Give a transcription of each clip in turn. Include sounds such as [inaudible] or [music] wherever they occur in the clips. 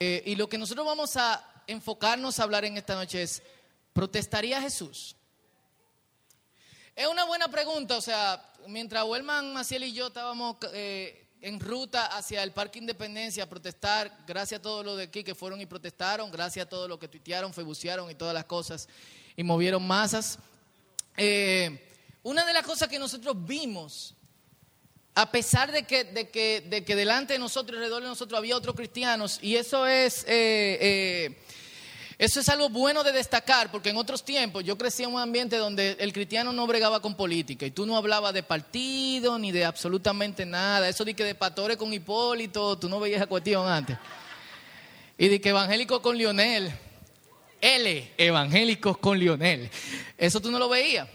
Eh, y lo que nosotros vamos a enfocarnos a hablar en esta noche es, ¿protestaría Jesús? Es una buena pregunta, o sea, mientras Wellman, Maciel y yo estábamos eh, en ruta hacia el Parque Independencia a protestar, gracias a todos los de aquí que fueron y protestaron, gracias a todos los que tuitearon, febucearon y todas las cosas y movieron masas. Eh, una de las cosas que nosotros vimos a pesar de que, de que, de que delante de nosotros, alrededor de nosotros, había otros cristianos, y eso es, eh, eh, eso es algo bueno de destacar, porque en otros tiempos yo crecí en un ambiente donde el cristiano no bregaba con política, y tú no hablabas de partido ni de absolutamente nada, eso de que de pastores con Hipólito, tú no veías esa cuestión antes, y de que evangélicos con Lionel, L, evangélicos con Lionel, eso tú no lo veías,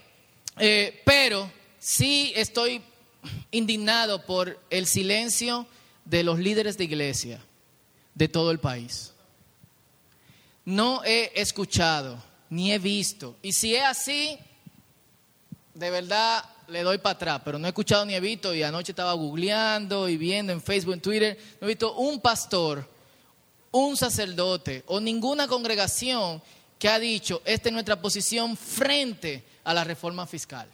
eh, pero sí estoy indignado por el silencio de los líderes de iglesia de todo el país. No he escuchado ni he visto. Y si es así, de verdad le doy para atrás, pero no he escuchado ni he visto. Y anoche estaba googleando y viendo en Facebook, en Twitter, no he visto un pastor, un sacerdote o ninguna congregación que ha dicho, esta es nuestra posición frente a la reforma fiscal,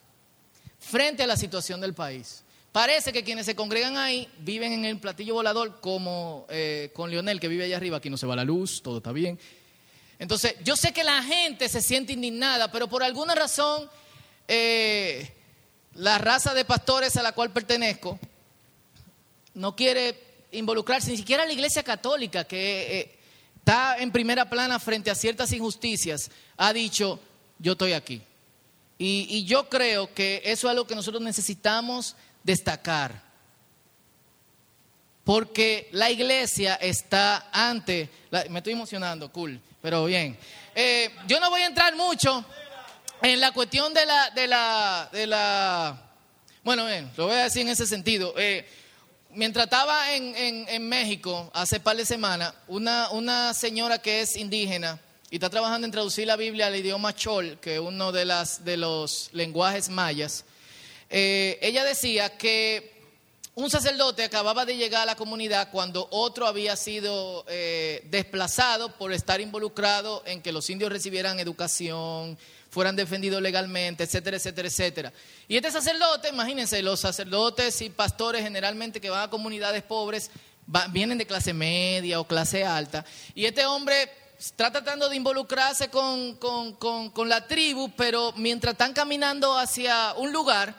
frente a la situación del país. Parece que quienes se congregan ahí viven en el platillo volador como eh, con Lionel que vive allá arriba, aquí no se va la luz, todo está bien. Entonces, yo sé que la gente se siente indignada, pero por alguna razón eh, la raza de pastores a la cual pertenezco no quiere involucrarse, ni siquiera la iglesia católica, que eh, está en primera plana frente a ciertas injusticias, ha dicho, yo estoy aquí. Y, y yo creo que eso es algo que nosotros necesitamos destacar. Porque la iglesia está ante, me estoy emocionando, cool, pero bien. Eh, yo no voy a entrar mucho en la cuestión de la, de la, de la, bueno, bien, lo voy a decir en ese sentido. Eh, mientras estaba en, en, México hace par de semanas, una, una señora que es indígena y está trabajando en traducir la Biblia al idioma chol, que es uno de, las, de los lenguajes mayas, eh, ella decía que un sacerdote acababa de llegar a la comunidad cuando otro había sido eh, desplazado por estar involucrado en que los indios recibieran educación, fueran defendidos legalmente, etcétera, etcétera, etcétera. Y este sacerdote, imagínense, los sacerdotes y pastores generalmente que van a comunidades pobres vienen de clase media o clase alta, y este hombre está tratando de involucrarse con, con la tribu, pero mientras están caminando hacia un lugar,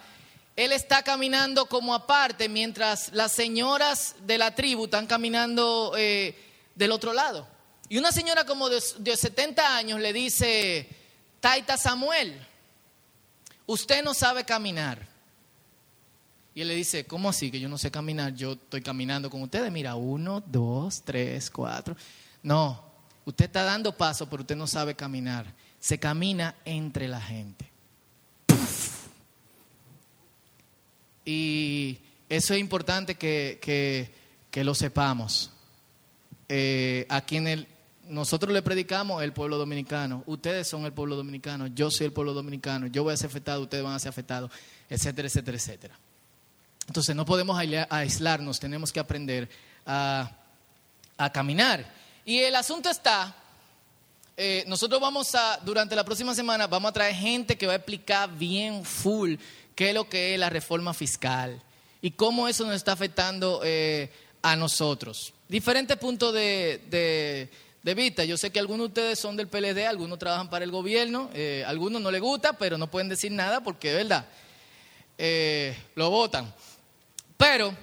él está caminando como aparte mientras las señoras de la tribu están caminando eh, del otro lado. Y una señora como de, 70 años le dice, Taita Samuel, usted no sabe caminar. Y él le dice, ¿cómo así que yo no sé caminar? Yo estoy caminando con ustedes. Mira, uno, dos, tres, cuatro. No, usted está dando paso, pero usted no sabe caminar. Se camina entre la gente. Y eso es importante que, lo sepamos. Eh, a quien nosotros le predicamos el pueblo dominicano, ustedes son el pueblo dominicano, yo soy el pueblo dominicano, yo voy a ser afectado, ustedes van a ser afectados, etcétera, etcétera, etcétera. Entonces no podemos aislarnos, tenemos que aprender a, caminar. Y el asunto está, eh, nosotros vamos a, durante la próxima semana, vamos a traer gente que va a explicar bien full qué es lo que es la reforma fiscal y cómo eso nos está afectando eh, a nosotros. Diferentes puntos de, vista. Yo sé que algunos de ustedes son del PLD, algunos trabajan para el gobierno, eh, algunos no les gusta, pero no pueden decir nada porque, verdad, eh, lo votan. Pero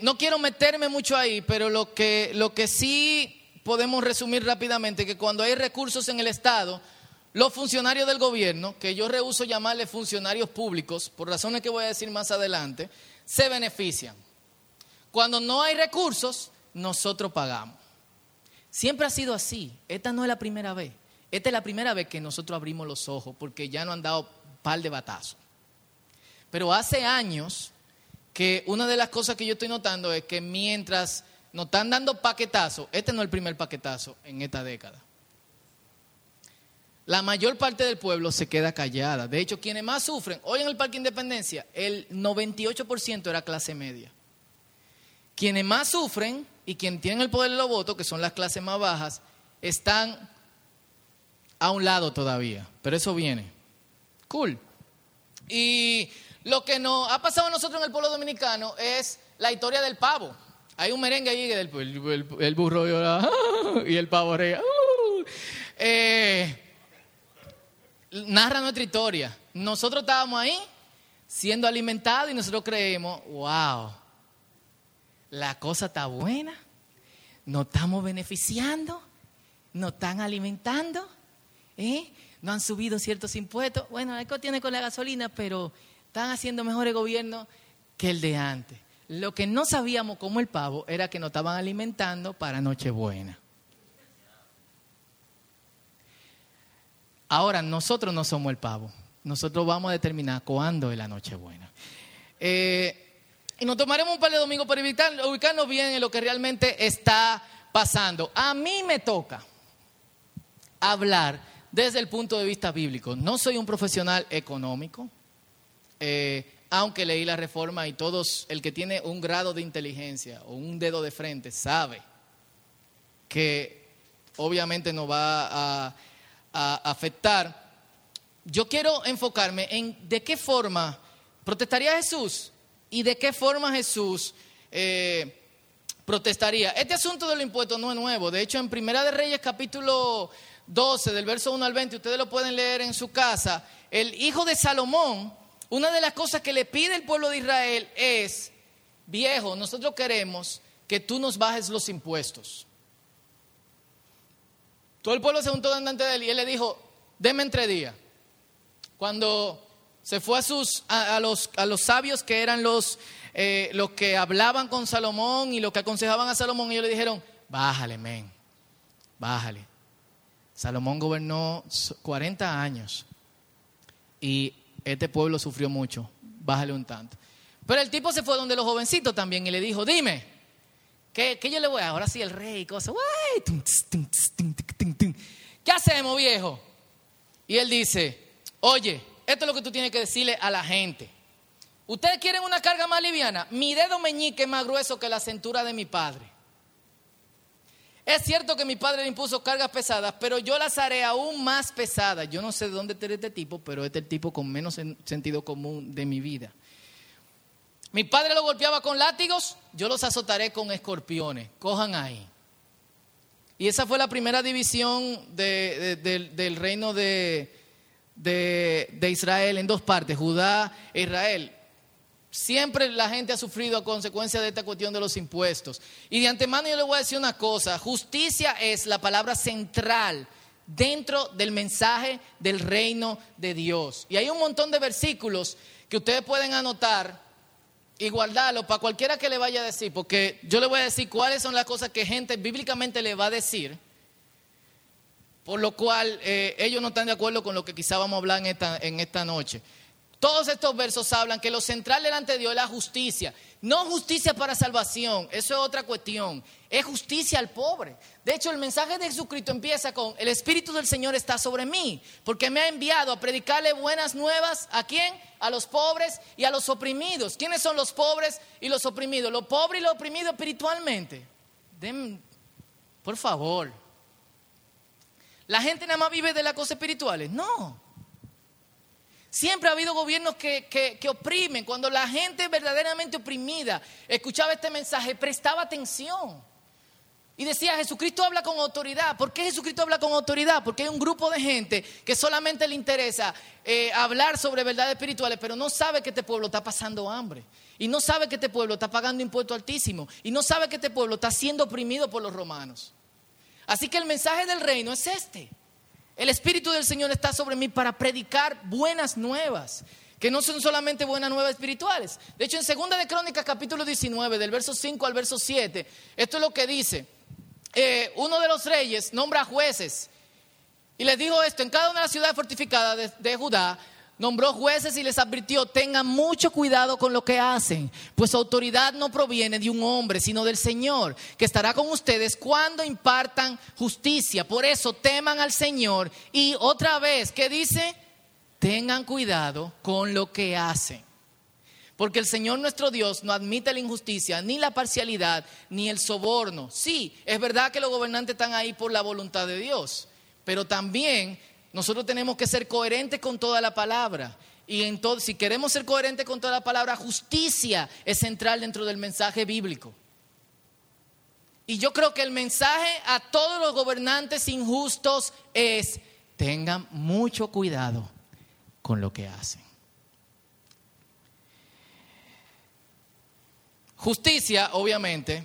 no quiero meterme mucho ahí, pero lo que, lo que sí podemos resumir rápidamente, que cuando hay recursos en el Estado, los funcionarios del gobierno, que yo rehuso llamarles funcionarios públicos, por razones que voy a decir más adelante, se benefician. Cuando no hay recursos, nosotros pagamos. Siempre ha sido así. Esta no es la primera vez. Esta es la primera vez que nosotros abrimos los ojos porque ya no han dado par de batazos. Pero hace años que una de las cosas que yo estoy notando es que mientras nos están dando paquetazos, este no es el primer paquetazo en esta década la mayor parte del pueblo se queda callada. De hecho, quienes más sufren, hoy en el Parque Independencia, el 98% era clase media. quienes más sufren y quienes tienen el poder de los votos, que son las clases más bajas, están a un lado todavía. Pero eso viene. Cool. Y lo que nos ha pasado a nosotros en el pueblo dominicano es la historia del pavo. Hay un merengue ahí del el, burro [laughs] y el pavo rey. [laughs] Eh, narra nuestra historia. Nosotros estábamos ahí siendo alimentados y nosotros creemos, wow, la cosa está buena, nos estamos beneficiando, nos están alimentando, ¿eh? no han subido ciertos impuestos. Bueno, esto tiene con la gasolina, pero están haciendo mejores gobiernos que el de antes. Lo que no sabíamos como el pavo era que nos estaban alimentando para Nochebuena. Ahora, nosotros no somos el pavo. Nosotros vamos a determinar cuándo es la Nochebuena. Eh, y nos tomaremos un par de domingos para ubicarnos bien en lo que realmente está pasando. A mí me toca hablar desde el punto de vista bíblico. No soy un profesional económico. Eh, aunque leí la reforma y todos, el que tiene un grado de inteligencia o un dedo de frente sabe que obviamente nos va a, afectar. Yo quiero enfocarme en de qué forma protestaría Jesús y de qué forma Jesús eh, protestaría. Este asunto del impuesto no es nuevo. De hecho, en Primera de Reyes capítulo 12, del verso 1 al 20, ustedes lo pueden leer en su casa, el hijo de Salomón una de las cosas que le pide el pueblo de Israel es, viejo, nosotros queremos que tú nos bajes los impuestos. Todo el pueblo se juntó delante de él y él le dijo, deme entre días. Cuando se fue a, sus, a, los, a los, sabios que eran los, eh, los que hablaban con Salomón y los que aconsejaban a Salomón, ellos le dijeron, bájale, men, bájale. Salomón gobernó 40 años y este pueblo sufrió mucho, bájale un tanto. Pero el tipo se fue donde los jovencitos también y le dijo, dime, ¿qué, yo le voy a? Ahora sí, el rey, cosa. ¿Qué hacemos, viejo? Y él dice, oye, esto es lo que tú tienes que decirle a la gente. ¿Ustedes quieren una carga más liviana? Mi dedo meñique es más grueso que la cintura de mi padre. Es cierto que mi padre le impuso cargas pesadas, pero yo las haré aún más pesadas. Yo no sé de dónde está este tipo, pero este es el tipo con menos sentido común de mi vida. Mi padre lo golpeaba con látigos, yo los azotaré con escorpiones. Cojan ahí. Y esa fue la primera división del reino de Israel en dos partes, Judá e Israel. Siempre la gente ha sufrido a consecuencia de esta cuestión de los impuestos. Y de antemano yo le voy a decir una cosa, justicia es la palabra central dentro del mensaje del reino de Dios. Y hay un montón de versículos que ustedes pueden anotar y guardarlos para cualquiera que le vaya a decir, porque yo le voy a decir cuáles son las cosas que gente bíblicamente le va a decir, por lo cual eh, ellos no están de acuerdo con lo que quizá vamos a hablar en esta, en esta noche. Todos estos versos hablan que lo central delante de Dios es la justicia. No justicia para salvación, eso es otra cuestión. Es justicia al pobre. De hecho, el mensaje de Jesucristo empieza con, el Espíritu del Señor está sobre mí, porque me ha enviado a predicarle buenas nuevas a quién? A los pobres y a los oprimidos. ¿Quiénes son los pobres y los oprimidos? Los pobres y los oprimidos espiritualmente. por favor. ¿La gente nada más vive de las cosas espirituales? No. Siempre ha habido gobiernos que, oprimen. Cuando la gente verdaderamente oprimida escuchaba este mensaje, prestaba atención. Y decía, Jesucristo habla con autoridad. ¿Por qué Jesucristo habla con autoridad? Porque hay un grupo de gente que solamente le interesa eh, hablar sobre verdades espirituales, pero no sabe que este pueblo está pasando hambre. Y no sabe que este pueblo está pagando impuestos altísimos. Y no sabe que este pueblo está siendo oprimido por los romanos. Así que el mensaje del reino es este. El Espíritu del Señor está sobre mí para predicar buenas nuevas, que no son solamente buenas nuevas espirituales. De hecho, en Segunda de Crónicas, capítulo 19, del verso 5 al verso 7, esto es lo que dice. Eh, uno de los reyes nombra jueces y les dijo esto, en cada una de las ciudades fortificadas de Judá nombró jueces y les advirtió, tengan mucho cuidado con lo que hacen, pues su autoridad no proviene de un hombre, sino del Señor, que estará con ustedes cuando impartan justicia. Por eso teman al Señor. Y otra vez, ¿qué dice? Tengan cuidado con lo que hacen. Porque el Señor nuestro Dios no admite la injusticia, ni la parcialidad, ni el soborno. Sí, es verdad que los gobernantes están ahí por la voluntad de Dios, pero también nosotros tenemos que ser coherentes con toda la palabra. Y entonces, si queremos ser coherentes con toda la palabra, justicia es central dentro del mensaje bíblico. Y yo creo que el mensaje a todos los gobernantes injustos es, tengan mucho cuidado con lo que hacen. Justicia, obviamente,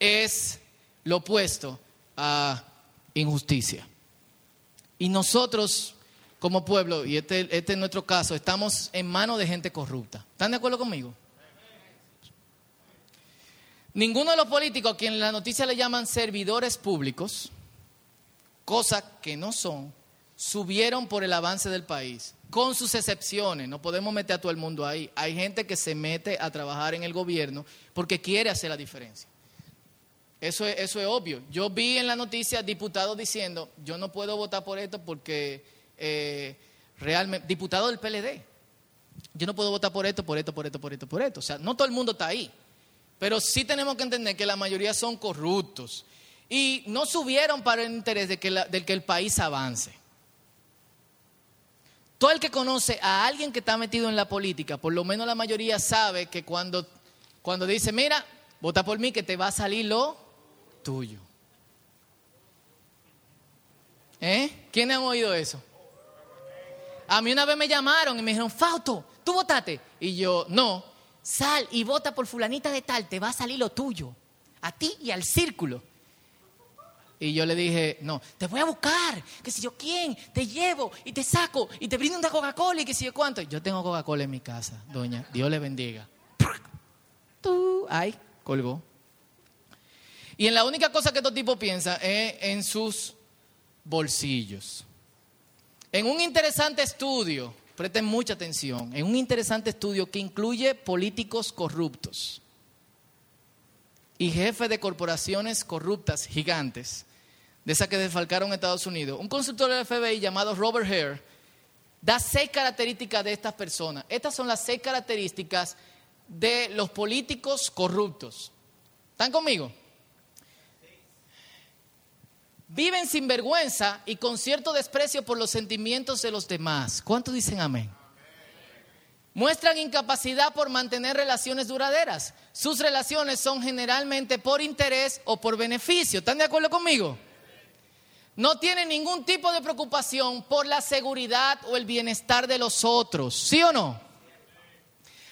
es lo opuesto a injusticia. Y nosotros, como pueblo, y este, este, es nuestro caso, estamos en manos de gente corrupta. ¿Están de acuerdo conmigo? Ninguno de los políticos a quien la noticia le llaman servidores públicos, cosa que no son, subieron por el avance del país, con sus excepciones. No podemos meter a todo el mundo ahí. Hay gente que se mete a trabajar en el gobierno porque quiere hacer la diferencia. Eso es, eso es obvio. Yo vi en la noticia diputados diciendo, yo no puedo votar por esto porque eh, realmente, diputado del PLD, yo no puedo votar por esto, por esto, por esto, por esto, por esto. O sea, no todo el mundo está ahí. Pero sí tenemos que entender que la mayoría son corruptos. Y no subieron para el interés de que, de que el país avance. Todo el que conoce a alguien que está metido en la política, por lo menos la mayoría sabe que cuando, cuando dice, mira, vota por mí que te va a salir lo tuyo. ¿Eh? ¿Quiénes han oído eso? A mí una vez me llamaron y me dijeron, Fausto, ¿tú votaste? Y yo, no, sal y vota por fulanita de tal, te va a salir lo tuyo. A ti y al círculo. Y yo le dije, no, te voy a buscar, que si yo quién, te llevo y te saco y te brindo una Coca-Cola y que si yo cuánto. Yo tengo Coca-Cola en mi casa, doña, Dios le bendiga. Tú, ay, colgó. Y en la única cosa que todo tipo piensa es en sus bolsillos. En un interesante estudio, presten mucha atención, en un interesante estudio que incluye políticos corruptos y jefes de corporaciones corruptas gigantes, de esas que desfalcaron Estados Unidos, un consultor del FBI llamado Robert Hare da seis características de estas personas. Estas son las seis características de los políticos corruptos. ¿Están conmigo? Viven sin vergüenza y con cierto desprecio por los sentimientos de los demás. ¿Cuántos dicen amén? Muestran incapacidad por mantener relaciones duraderas. Sus relaciones son generalmente por interés o por beneficio. ¿Están de acuerdo conmigo? No tienen ningún tipo de preocupación por la seguridad o el bienestar de los otros. ¿Sí o no?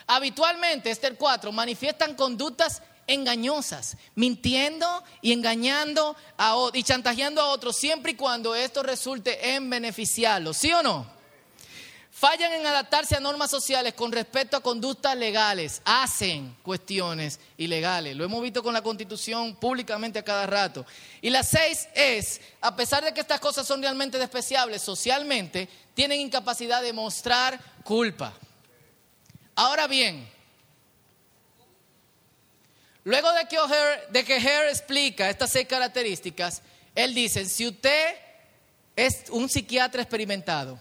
Habitualmente, Esther 4, manifiestan conductas engañosas, mintiendo y engañando a, y chantajeando a otros siempre y cuando esto resulte en beneficiarlos, ¿sí o no? Fallan en adaptarse a normas sociales con respecto a conductas legales, hacen cuestiones ilegales. Lo hemos visto con la constitución públicamente a cada rato. Y la seis es, a pesar de que estas cosas son realmente despreciables socialmente, tienen incapacidad de mostrar culpa. Ahora bien, Luego de que, Hare explica estas seis características, él dice, si usted es un psiquiatra experimentado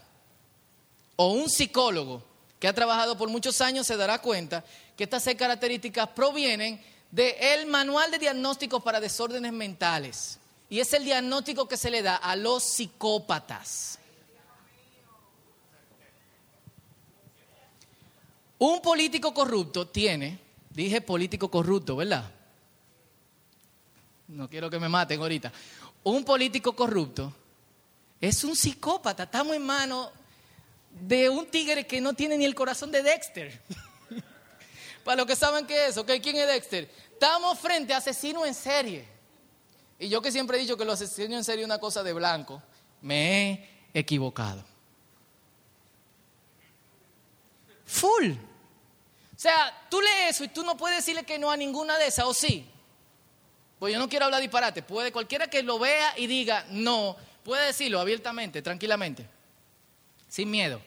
o un psicólogo que ha trabajado por muchos años, se dará cuenta que estas seis características provienen del manual de diagnósticos para desórdenes mentales. Y es el diagnóstico que se le da a los psicópatas. Un político corrupto tiene Dije político corrupto, ¿verdad? No quiero que me maten ahorita. Un político corrupto es un psicópata. Estamos en manos de un tigre que no tiene ni el corazón de Dexter. [laughs] Para los que saben qué es, ¿ok? ¿Quién es Dexter? Estamos frente a asesinos en serie. Y yo que siempre he dicho que los asesinos en serie es una cosa de blanco, me he equivocado. Full. O sea, tú lees eso y tú no puedes decirle que no a ninguna de esas, ¿o sí? Pues yo no quiero hablar disparate. Puede cualquiera que lo vea y diga no, puede decirlo abiertamente, tranquilamente, sin miedo.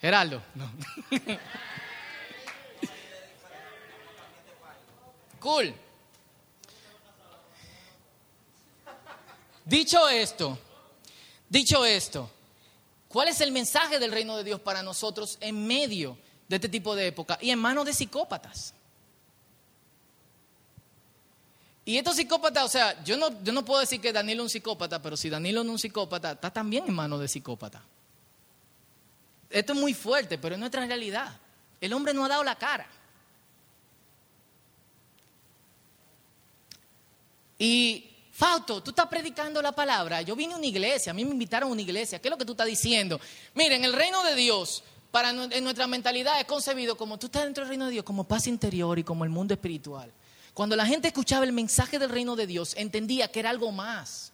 Geraldo, no. [laughs] cool. Dicho esto, dicho esto, ¿cuál es el mensaje del reino de Dios para nosotros en medio de este tipo de época y en manos de psicópatas. Y estos psicópatas, o sea, yo no, yo no puedo decir que Danilo es un psicópata, pero si Danilo no es un psicópata, está también en manos de psicópata. Esto es muy fuerte, pero es nuestra realidad. El hombre no ha dado la cara. Y Fausto, tú estás predicando la palabra. Yo vine a una iglesia, a mí me invitaron a una iglesia. ¿Qué es lo que tú estás diciendo? Miren, el reino de Dios, en nuestra mentalidad es concebido como tú estás dentro del reino de Dios, como paz interior y como el mundo espiritual. Cuando la gente escuchaba el mensaje del reino de Dios, entendía que era algo más.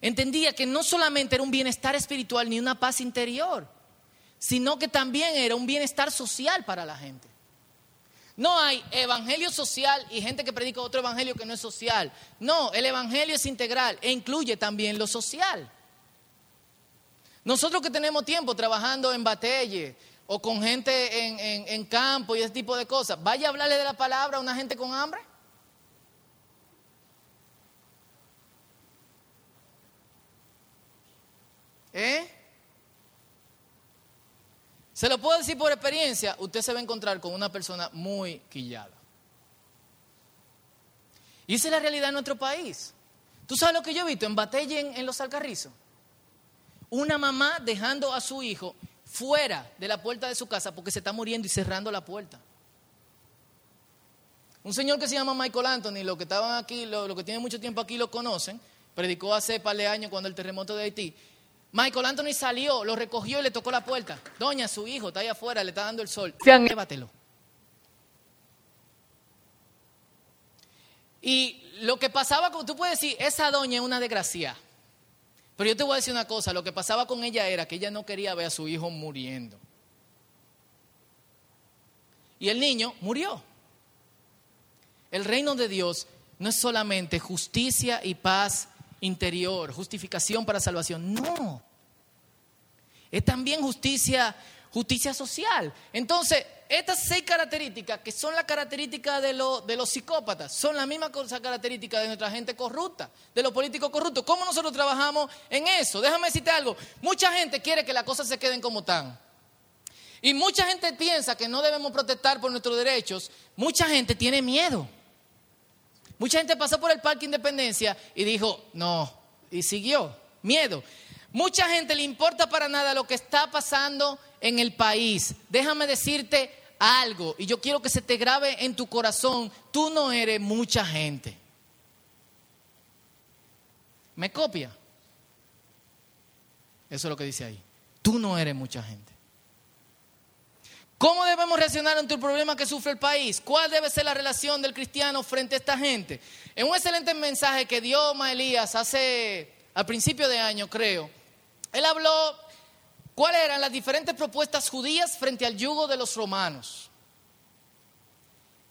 Entendía que no solamente era un bienestar espiritual ni una paz interior, sino que también era un bienestar social para la gente. No hay evangelio social y gente que predica otro evangelio que no es social. No, el evangelio es integral e incluye también lo social. Nosotros que tenemos tiempo trabajando en Batelle, o con gente en, campo y ese tipo de cosas. Vaya a hablarle de la palabra a una gente con hambre. ¿Eh? Se lo puedo decir por experiencia, usted se va a encontrar con una persona muy quillada. Y esa es la realidad en nuestro país. ¿Tú sabes lo que yo he visto en Batelle en, en Los Alcarrizos? Una mamá dejando a su hijo fuera de la puerta de su casa porque se está muriendo y cerrando la puerta. Un señor que se llama Michael Anthony, los que estaban aquí, los lo que tienen mucho tiempo aquí lo conocen, predicó hace par de años cuando el terremoto de Haití. Michael Anthony salió, lo recogió y le tocó la puerta. Doña, su hijo está ahí afuera, le está dando el sol. Llévatelo. Y lo que pasaba, como tú puedes decir, esa doña es una desgracia. Pero yo te voy a decir una cosa, lo que pasaba con ella era que ella no quería ver a su hijo muriendo. Y el niño murió. El reino de Dios no es solamente justicia y paz interior, justificación para salvación, no. Es también justicia, justicia social. Entonces, estas seis características, que son las características de, de los psicópatas, son las mismas características de nuestra gente corrupta, de los políticos corruptos. ¿Cómo nosotros trabajamos en eso? Déjame decirte algo. Mucha gente quiere que las cosas se queden como están. Y mucha gente piensa que no debemos protestar por nuestros derechos. Mucha gente tiene miedo. Mucha gente pasó por el Parque Independencia y dijo, no, y siguió. Miedo. Mucha gente le importa para nada lo que está pasando en el país. Déjame decirte algo, y yo quiero que se te grabe en tu corazón, tú no eres mucha gente. ¿Me copia? Eso es lo que dice ahí. Tú no eres mucha gente. ¿Cómo debemos reaccionar ante el problema que sufre el país? ¿Cuál debe ser la relación del cristiano frente a esta gente? En un excelente mensaje que dio Maelías hace al principio de año, creo, él habló cuáles eran las diferentes propuestas judías frente al yugo de los romanos.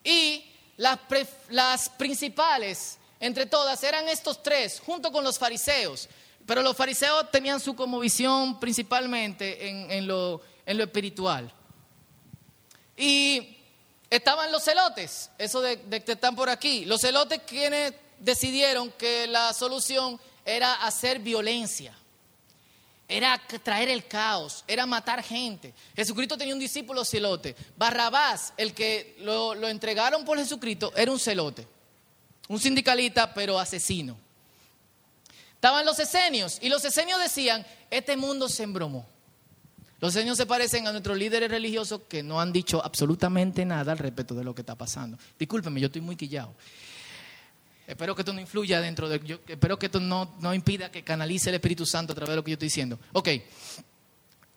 Y las, principales, entre todas, eran estos tres, junto con los fariseos. Pero los fariseos tenían su como visión principalmente en, lo, espiritual. Y estaban los celotes, eso de, que están por aquí. Los celotes quienes decidieron que la solución era hacer violencia era traer el caos, era matar gente. Jesucristo tenía un discípulo celote. Barrabás, el que lo, entregaron por Jesucristo, era un celote. Un sindicalista, pero asesino. Estaban los esenios y los esenios decían, este mundo se embromó. Los esenios se parecen a nuestros líderes religiosos que no han dicho absolutamente nada al respecto de lo que está pasando. Discúlpeme, yo estoy muy quillado. Espero que esto no influya dentro de... Espero que esto no, no, impida que canalice el Espíritu Santo a través de lo que yo estoy diciendo. Ok.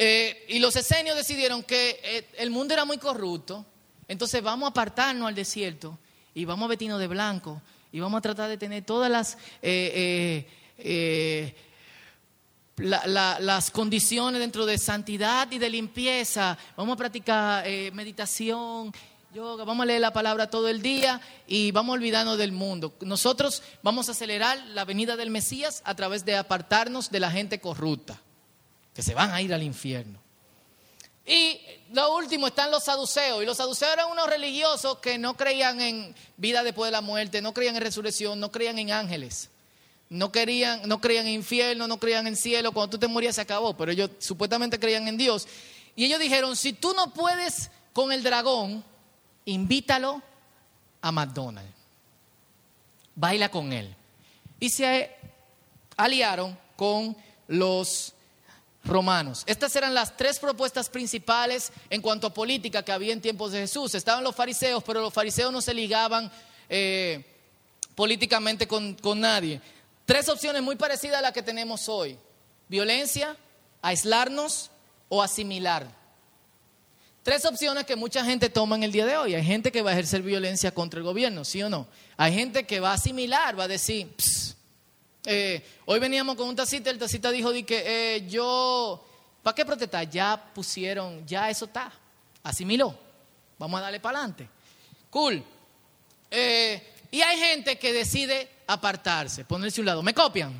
Eh, y los esenios decidieron que eh, el mundo era muy corrupto, entonces vamos a apartarnos al desierto y vamos a vestirnos de blanco y vamos a tratar de tener todas las... Eh, las condiciones dentro de santidad y de limpieza, vamos a practicar meditación yoga, vamos a leer la palabra todo el día y vamos a olvidarnos del mundo. Nosotros vamos a acelerar la venida del Mesías a través de apartarnos de la gente corrupta, que se van a ir al infierno. Y lo último están los saduceos. Y los saduceos eran unos religiosos que no creían en vida después de la muerte, no creían en resurrección, no creían en ángeles. No, querían, no creían en infierno, no creían en cielo. Cuando tú te morías se acabó, pero ellos supuestamente creían en Dios. Y ellos dijeron, si tú no puedes con el dragón, invítalo a McDonald's. Baila con él. Y se aliaron con los romanos. Estas eran las tres propuestas principales en cuanto a política que había en tiempos de Jesús. Estaban los fariseos, pero los fariseos no se ligaban eh, políticamente con, con nadie. Tres opciones muy parecidas a las que tenemos hoy. Violencia, aislarnos o asimilar. Tres opciones que mucha gente toma en el día de hoy. Hay gente que va a ejercer violencia contra el gobierno, ¿sí o no? Hay gente que va a asimilar, va a decir, eh, hoy veníamos con un tacita, el tacita dijo que eh, yo, ¿para qué protestar? Ya pusieron, ya eso está, asimiló, vamos a darle para adelante. Cool. Eh, y hay gente que decide apartarse, ponerse a un lado. ¿Me copian?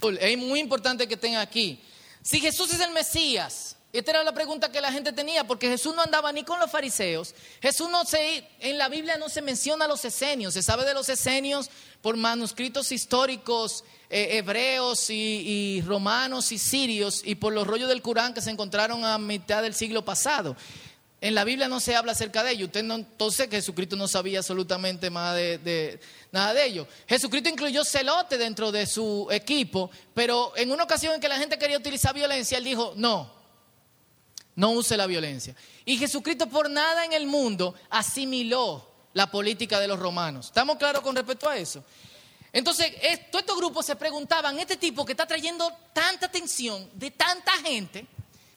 Cool. Es muy importante que estén aquí. Si Jesús es el Mesías, esta era la pregunta que la gente tenía, porque Jesús no andaba ni con los fariseos. Jesús no se, en la Biblia no se menciona a los esenios. Se sabe de los esenios por manuscritos históricos eh, hebreos y, romanos y sirios y por los rollos del Corán que se encontraron a mitad del siglo pasado. En la Biblia no se habla acerca de ello. Usted no, entonces Jesucristo no sabía absolutamente nada de, nada de ello. Jesucristo incluyó celote dentro de su equipo, pero en una ocasión en que la gente quería utilizar violencia, él dijo, no, no use la violencia. Y Jesucristo por nada en el mundo asimiló la política de los romanos. ¿Estamos claros con respecto a eso? Entonces, todos estos grupos se preguntaban, este tipo que está trayendo tanta atención de tanta gente,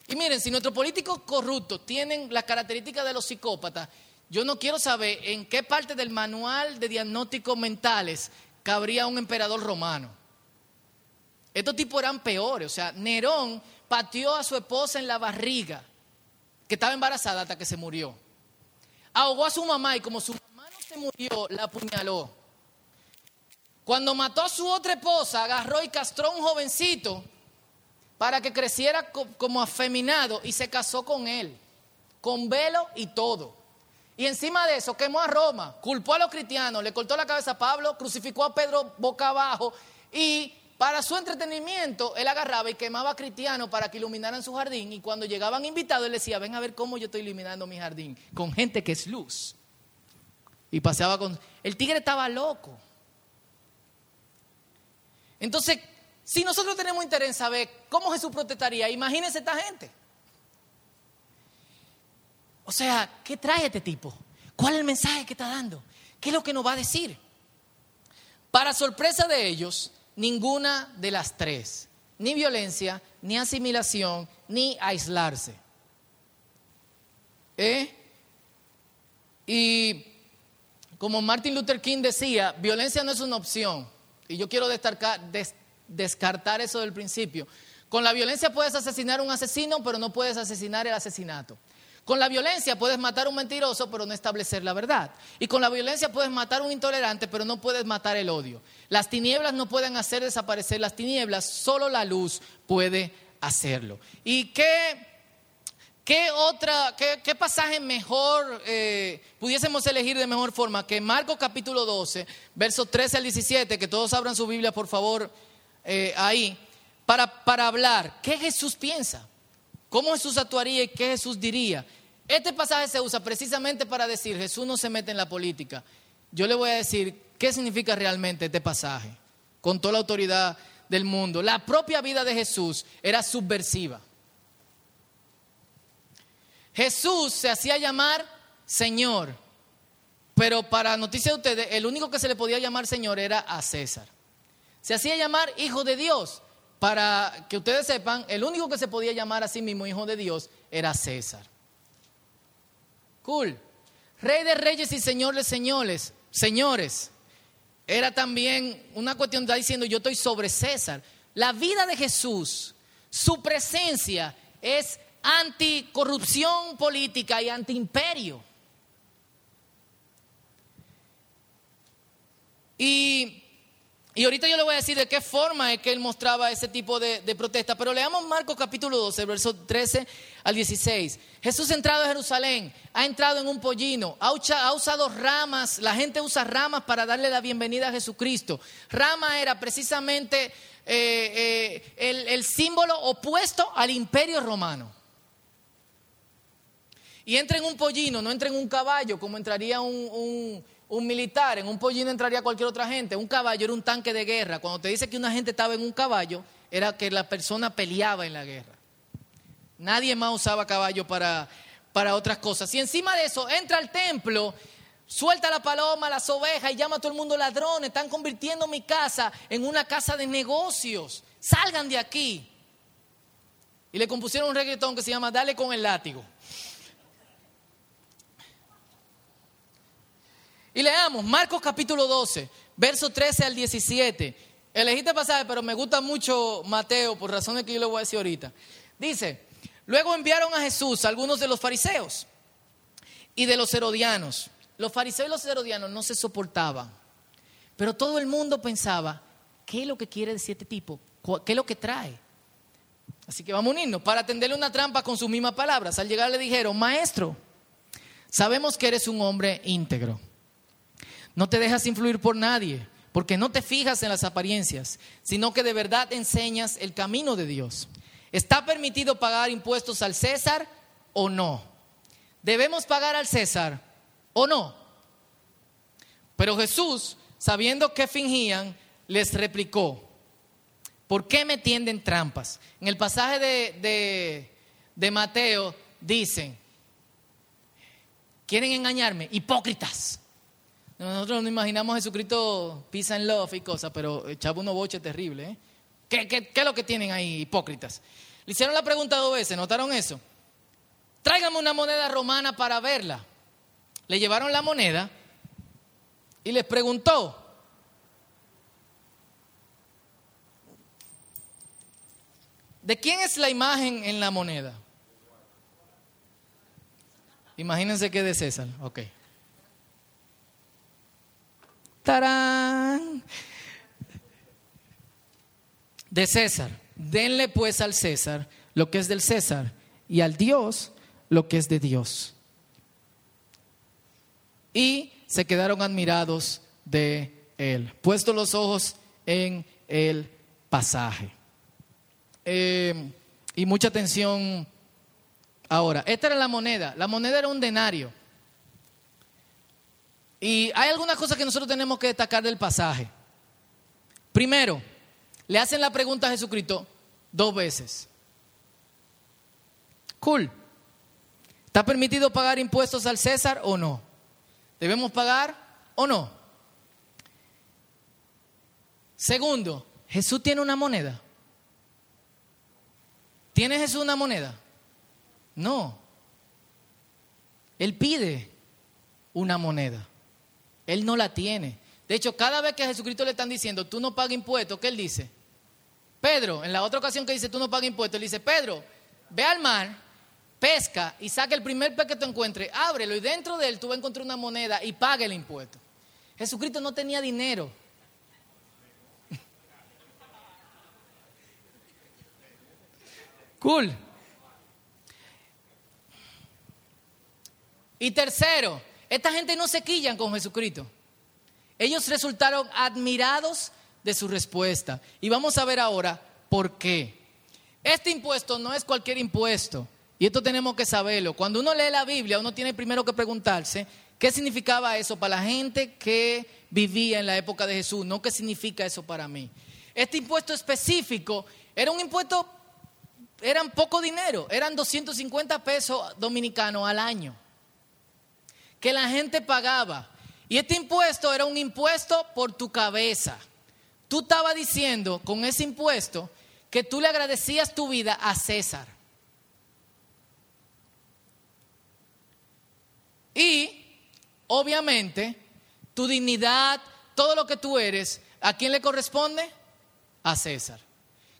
y miren, si nuestros políticos corruptos tienen las características de los psicópatas, yo no quiero saber en qué parte del manual de diagnósticos mentales cabría un emperador romano. Estos tipos eran peores, o sea, Nerón pateó a su esposa en la barriga que estaba embarazada hasta que se murió. Ahogó a su mamá y como su mamá no se murió, la apuñaló. Cuando mató a su otra esposa, agarró y castró a un jovencito para que creciera como afeminado y se casó con él, con velo y todo. Y encima de eso quemó a Roma, culpó a los cristianos, le cortó la cabeza a Pablo, crucificó a Pedro boca abajo y para su entretenimiento, él agarraba y quemaba a cristianos para que iluminaran su jardín. Y cuando llegaban invitados, él decía, ven a ver cómo yo estoy iluminando mi jardín. Con gente que es luz. Y paseaba con... El tigre estaba loco. Entonces, si nosotros tenemos interés en saber cómo Jesús protestaría, imagínense esta gente. O sea, ¿qué trae este tipo? ¿Cuál es el mensaje que está dando? ¿Qué es lo que nos va a decir? Para sorpresa de ellos, ninguna de las tres. Ni violencia, ni asimilación, ni aislarse. ¿Eh? Y como Martin Luther King decía, violencia no es una opción. Y yo quiero descartar, descartar eso del principio. Con la violencia puedes asesinar a un asesino, pero no puedes asesinar el asesinato. Con la violencia puedes matar un mentiroso, pero no establecer la verdad. Y con la violencia puedes matar a un intolerante, pero no puedes matar el odio. Las tinieblas no pueden hacer desaparecer las tinieblas, solo la luz puede hacerlo. ¿Y qué, qué otra, qué, pasaje mejor eh, pudiésemos elegir de mejor forma que Marcos capítulo 12, versos 13 al 17, que todos abran su Biblia, por favor, eh, ahí, para, para hablar qué Jesús piensa, cómo Jesús actuaría y qué Jesús diría. Este pasaje se usa precisamente para decir, Jesús no se mete en la política. Yo le voy a decir qué significa realmente este pasaje, con toda la autoridad del mundo. La propia vida de Jesús era subversiva. Jesús se hacía llamar Señor, pero para noticia de ustedes, el único que se le podía llamar Señor era a César. Se hacía llamar Hijo de Dios. Para que ustedes sepan, el único que se podía llamar a sí mismo Hijo de Dios era César. Cool. Rey de reyes y señor de señores, señores. Era también una cuestión de diciendo yo estoy sobre César. La vida de Jesús, su presencia es anticorrupción política y antiimperio. Y y ahorita yo le voy a decir de qué forma es que él mostraba ese tipo de, protesta. Pero leamos Marcos capítulo 12, verso 13 al 16. Jesús ha entrado a Jerusalén, ha entrado en un pollino, ha, usado ramas, la gente usa ramas para darle la bienvenida a Jesucristo. Rama era precisamente eh, eh, el símbolo opuesto al imperio romano. y entra en un pollino, no entra en un caballo como entraría un militar, en un pollino entraría cualquier otra gente. Un caballo era un tanque de guerra. Cuando te dice que una gente estaba en un caballo, era que la persona peleaba en la guerra. Nadie más usaba caballo para, para otras cosas. Y encima de eso, entra al templo, suelta la paloma, las ovejas y llama a todo el mundo ladrones. Están convirtiendo mi casa en una casa de negocios. Salgan de aquí. Y le compusieron un reggaetón que se llama Dale con el látigo. Y leamos Marcos capítulo 12, verso 13 al 17. Elegiste pasaje, pero me gusta mucho Mateo por razones que yo le voy a decir ahorita. Dice, luego enviaron a Jesús algunos de los fariseos y de los herodianos. Los fariseos y los herodianos no se soportaban, pero todo el mundo pensaba, ¿qué es lo que quiere decir este tipo? ¿Qué es lo que trae? Así que vamos a unirnos para atenderle una trampa con sus mismas palabras. Al llegar le dijeron, maestro, sabemos que eres un hombre íntegro no te dejas influir por nadie, porque no te fijas en las apariencias, sino que de verdad enseñas el camino de Dios. ¿Está permitido pagar impuestos al César o no? ¿Debemos pagar al César o no? Pero Jesús, sabiendo que fingían, les replicó, ¿por qué me tienden trampas? En el pasaje de, de Mateo dicen, quieren engañarme, hipócritas. Nosotros nos imaginamos a Jesucristo pisa en love y cosas, pero echaba unos boches terribles. ¿eh? ¿Qué, qué, es lo que tienen ahí, hipócritas? Le hicieron la pregunta dos veces, ¿notaron eso? Tráigame una moneda romana para verla. Le llevaron la moneda y les preguntó, ¿de quién es la imagen en la moneda? Imagínense que de César, ok. ¡Tarán! De César. Denle pues al César lo que es del César y al Dios lo que es de Dios. Y se quedaron admirados de él, puesto los ojos en el pasaje. Eh, y mucha atención ahora. Esta era la moneda. La moneda era un denario. Y hay algunas cosas que nosotros tenemos que destacar del pasaje. Primero, le hacen la pregunta a Jesucristo dos veces. Cool. ¿Está permitido pagar impuestos al César o no? ¿Debemos pagar o no? Segundo, Jesús tiene una moneda. ¿Tiene Jesús una moneda? No. Él pide una moneda. Él no la tiene. De hecho, cada vez que a Jesucristo le están diciendo, tú no pagas impuestos, ¿qué él dice? Pedro, en la otra ocasión que dice, tú no pagas impuestos, él dice, Pedro, ve al mar, pesca y saca el primer pez que te encuentre, ábrelo y dentro de él tú vas a encontrar una moneda y paga el impuesto. Jesucristo no tenía dinero. Cool. Y tercero, esta gente no se quillan con Jesucristo. Ellos resultaron admirados de su respuesta. Y vamos a ver ahora por qué. Este impuesto no es cualquier impuesto. Y esto tenemos que saberlo. Cuando uno lee la Biblia, uno tiene primero que preguntarse qué significaba eso para la gente que vivía en la época de Jesús, no qué significa eso para mí. Este impuesto específico era un impuesto, eran poco dinero, eran 250 pesos dominicanos al año que la gente pagaba. Y este impuesto era un impuesto por tu cabeza. Tú estabas diciendo con ese impuesto que tú le agradecías tu vida a César. Y, obviamente, tu dignidad, todo lo que tú eres, ¿a quién le corresponde? A César.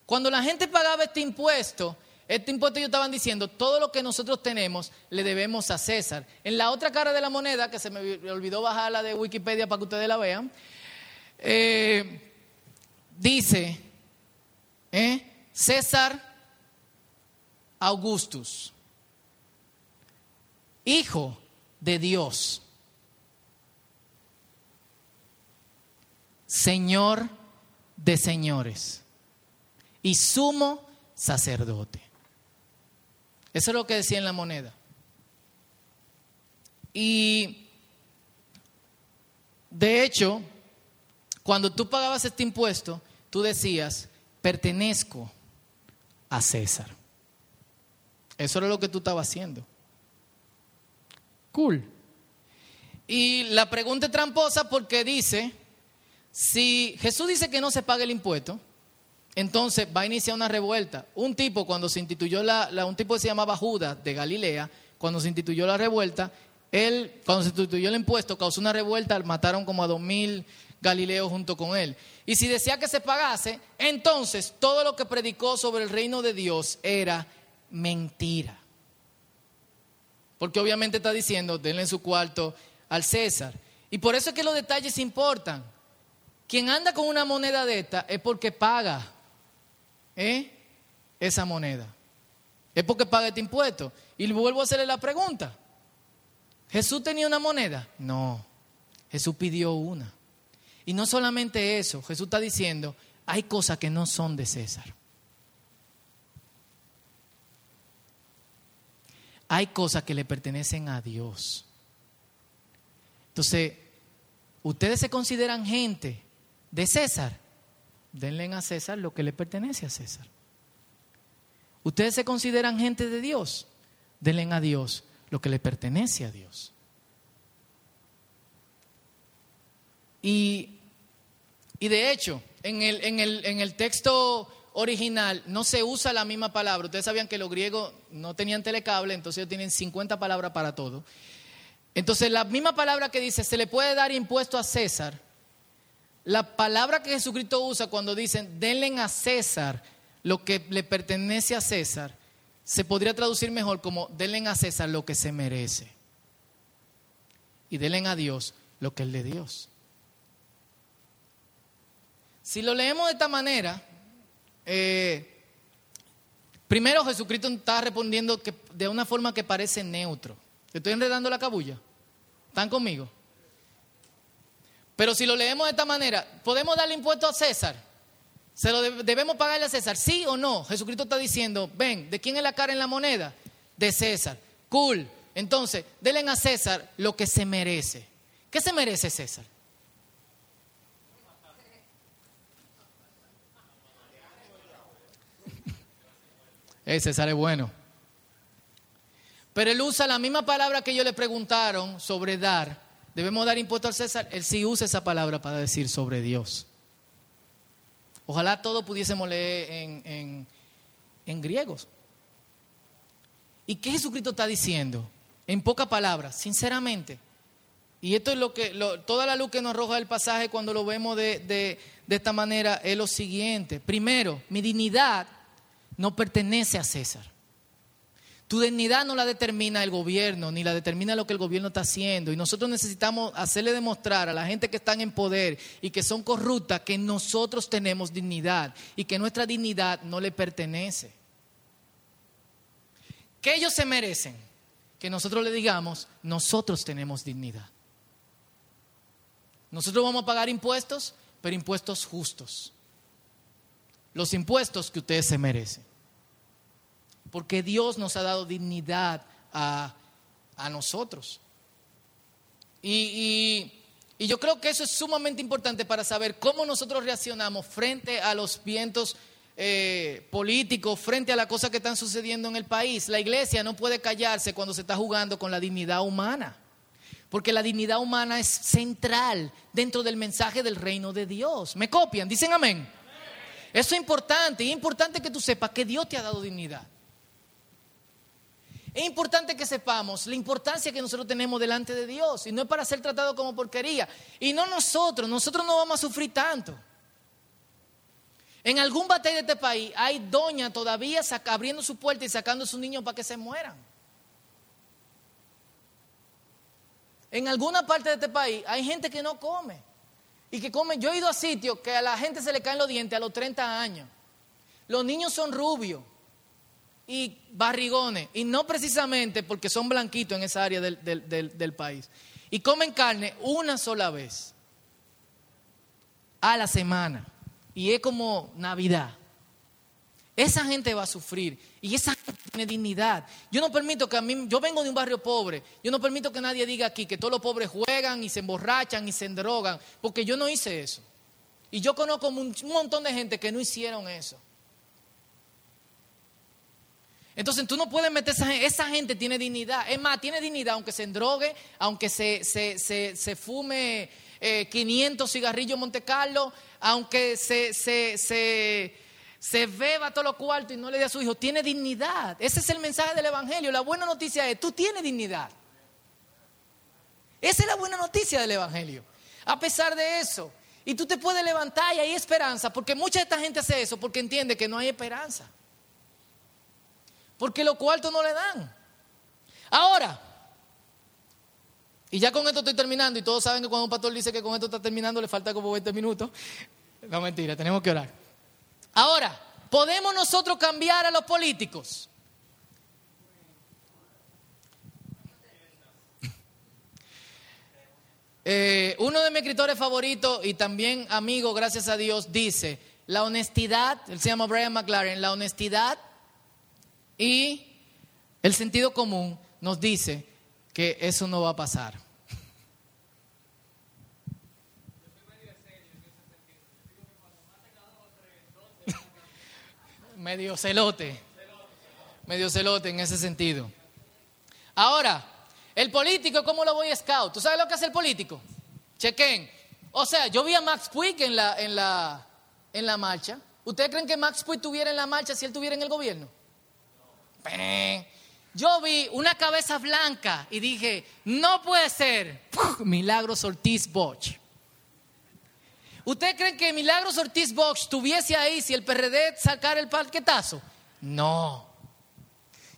Cuando la gente pagaba este impuesto, este impuesto ellos estaban diciendo, todo lo que nosotros tenemos le debemos a César. En la otra cara de la moneda, que se me olvidó bajar la de Wikipedia para que ustedes la vean, eh, dice, eh, César Augustus, hijo de Dios, Señor de señores y sumo sacerdote. Eso es lo que decía en la moneda. Y de hecho, cuando tú pagabas este impuesto, tú decías, pertenezco a César. Eso era lo que tú estabas haciendo. Cool. Y la pregunta es tramposa porque dice, si Jesús dice que no se pague el impuesto, entonces va a iniciar una revuelta. Un tipo cuando se instituyó la, un tipo que se llamaba Judas de Galilea, cuando se instituyó la revuelta, él, cuando se instituyó el impuesto, causó una revuelta, mataron como a dos mil galileos junto con él. Y si decía que se pagase, entonces todo lo que predicó sobre el reino de Dios era mentira. Porque obviamente está diciendo, denle su cuarto al César. Y por eso es que los detalles importan. Quien anda con una moneda de esta es porque paga ¿eh? esa moneda. Es porque paga este impuesto. Y vuelvo a hacerle la pregunta. ¿Jesús tenía una moneda? No. Jesús pidió una. Y no solamente eso, Jesús está diciendo, hay cosas que no son de César. Hay cosas que le pertenecen a Dios. Entonces, ustedes se consideran gente de César. Denle a César lo que le pertenece a César. Ustedes se consideran gente de Dios. Denle a Dios lo que le pertenece a Dios. Y, y de hecho, en el, en, el, en el texto original no se usa la misma palabra. Ustedes sabían que los griegos no tenían telecable, entonces ellos tienen 50 palabras para todo. Entonces, la misma palabra que dice, se le puede dar impuesto a César, la palabra que Jesucristo usa cuando dicen, denle a César lo que le pertenece a César, se podría traducir mejor como, denle a César lo que se merece. Y denle a Dios lo que es de Dios. Si lo leemos de esta manera, eh, primero Jesucristo está respondiendo que, de una forma que parece neutro. Estoy enredando la cabulla. ¿Están conmigo? Pero si lo leemos de esta manera, ¿podemos darle impuesto a César? ¿Se lo debemos pagarle a César? ¿Sí o no? Jesucristo está diciendo, ven, ¿de quién es la cara en la moneda? De César. Cool. Entonces, denle a César lo que se merece. ¿Qué se merece César? [laughs] Eh, César es bueno. Pero él usa la misma palabra que ellos le preguntaron sobre dar. ¿Debemos dar impuesto al César? Él sí usa esa palabra para decir sobre Dios. Ojalá todos pudiésemos leer en, en, griegos. ¿Y qué Jesucristo está diciendo? En pocas palabras, sinceramente. Y esto es lo que, toda la luz que nos arroja el pasaje cuando lo vemos de, de esta manera es lo siguiente. Primero, mi dignidad no pertenece a César. Tu dignidad no la determina el gobierno, ni la determina lo que el gobierno está haciendo. Y nosotros necesitamos hacerle demostrar a la gente que están en poder y que son corruptas que nosotros tenemos dignidad y que nuestra dignidad no le pertenece. ¿Qué ellos se merecen? Que nosotros le digamos, nosotros tenemos dignidad. Nosotros vamos a pagar impuestos, pero impuestos justos. Los impuestos que ustedes se merecen porque Dios nos ha dado dignidad a, nosotros. Y, yo creo que eso es sumamente importante para saber cómo nosotros reaccionamos frente a los vientos eh, políticos, frente a las cosas que están sucediendo en el país. La iglesia no puede callarse cuando se está jugando con la dignidad humana, porque la dignidad humana es central dentro del mensaje del reino de Dios. ¿Me copian? Dicen amén. Eso es importante, y es importante que tú sepas que Dios te ha dado dignidad. Es importante que sepamos la importancia que nosotros tenemos delante de Dios y no es para ser tratado como porquería. Y no nosotros, nosotros no vamos a sufrir tanto. En algún batey de este país hay doña todavía abriendo su puerta y sacando a sus niños para que se mueran. En alguna parte de este país hay gente que no come. Y que come, yo he ido a sitios que a la gente se le caen los dientes a los 30 años. Los niños son rubios y barrigones, y no precisamente porque son blanquitos en esa área del, país, y comen carne una sola vez a la semana, y es como Navidad. esa gente va a sufrir y esa gente tiene dignidad. Yo no permito que a mí, yo vengo de un barrio pobre, yo no permito que nadie diga aquí que todos los pobres juegan y se emborrachan y se endrogan, porque yo no hice eso. Y yo conozco un montón de gente que no hicieron eso. Entonces tú no puedes meter esa gente, esa gente tiene dignidad. Es más, tiene dignidad aunque se endrogue, aunque se, se, fume 500 eh, cigarrillos Monte Carlo, aunque se, se, se beba todo lo cuarto y no le dé a su hijo, tiene dignidad. Ese es el mensaje del Evangelio. La buena noticia es, tú tienes dignidad. Esa es la buena noticia del Evangelio. A pesar de eso, y tú te puedes levantar y hay esperanza, porque mucha de esta gente hace eso porque entiende que no hay esperanza. Porque los cuartos no le dan. Ahora, y ya con esto estoy terminando, y todos saben que cuando un pastor dice que con esto está terminando, le falta como 20 minutos. No, mentira, tenemos que orar. Ahora, ¿podemos nosotros cambiar a los políticos? [laughs] Eh, uno de mis escritores favoritos y también amigo, gracias a Dios, dice, la honestidad, él se llama Brian McLaren, la honestidad y el sentido común nos dice que eso no va a pasar. [laughs] medio celote, medio celote en ese sentido. Ahora, el político, ¿cómo lo voy a scout? ¿Tú sabes lo que hace el político? Chequen. O sea, yo vi a Max Puig en la, en la, en la marcha. ¿Ustedes creen que Max Puig tuviera en la marcha si él tuviera en el gobierno? Yo vi una cabeza blanca y dije, no puede ser. Milagros Ortiz Bosch. ¿Usted cree que Milagros Ortiz Bosch estuviese ahí si el PRD sacara el parquetazo? No.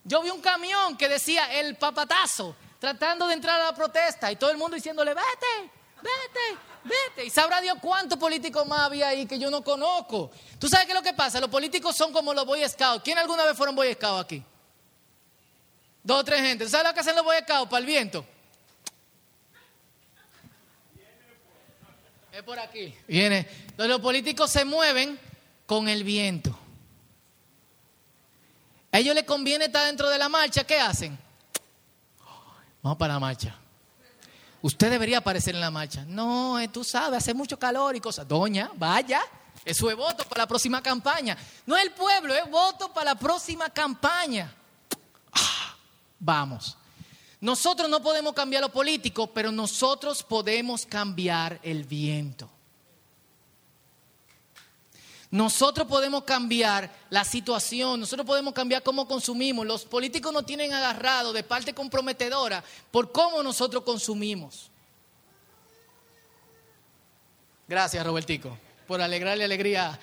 Yo vi un camión que decía el papatazo, tratando de entrar a la protesta y todo el mundo diciéndole, vete, vete, vete. Y sabrá Dios cuántos políticos más había ahí que yo no conozco. ¿Tú sabes qué es lo que pasa? Los políticos son como los Boy Scouts. ¿Quién alguna vez fueron Boy Scouts aquí? Dos o tres gente. ¿Sabes lo que hacen los Boy Scouts para el viento? Es por aquí. Viene. Entonces los políticos se mueven con el viento. A ellos les conviene estar dentro de la marcha. ¿Qué hacen? Vamos para la marcha. Usted debería aparecer en la marcha. No, eh, tú sabes, hace mucho calor y cosas. Doña, vaya. Eso es voto para la próxima campaña. No es el pueblo, es voto para la próxima campaña. Vamos. Nosotros no podemos cambiar lo político, pero nosotros podemos cambiar el viento. Nosotros podemos cambiar la situación, nosotros podemos cambiar cómo consumimos. Los políticos nos tienen agarrado de parte comprometedora por cómo nosotros consumimos. Gracias, Robertico, por alegrarle alegría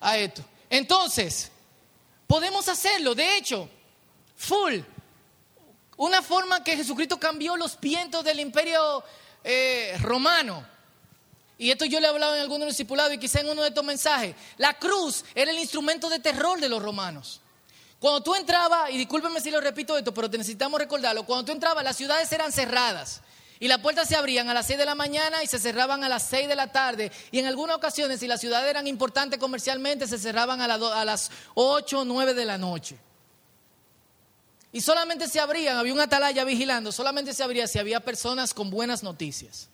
a esto. Entonces, podemos hacerlo. De hecho, full. Una forma que Jesucristo cambió los vientos del imperio eh, romano. Y esto yo le he hablado en algunos discipulados y quizá en uno de estos mensajes. La cruz era el instrumento de terror de los romanos. Cuando tú entrabas, y discúlpenme si lo repito esto, pero necesitamos recordarlo, cuando tú entrabas las ciudades eran cerradas. Y las puertas se abrían a las 6 de la mañana y se cerraban a las 6 de la tarde. Y en algunas ocasiones, si las ciudades eran importantes comercialmente, se cerraban a las 8 o 9 de la noche. Y solamente se abrían, había un atalaya vigilando, solamente se abría si había personas con buenas noticias.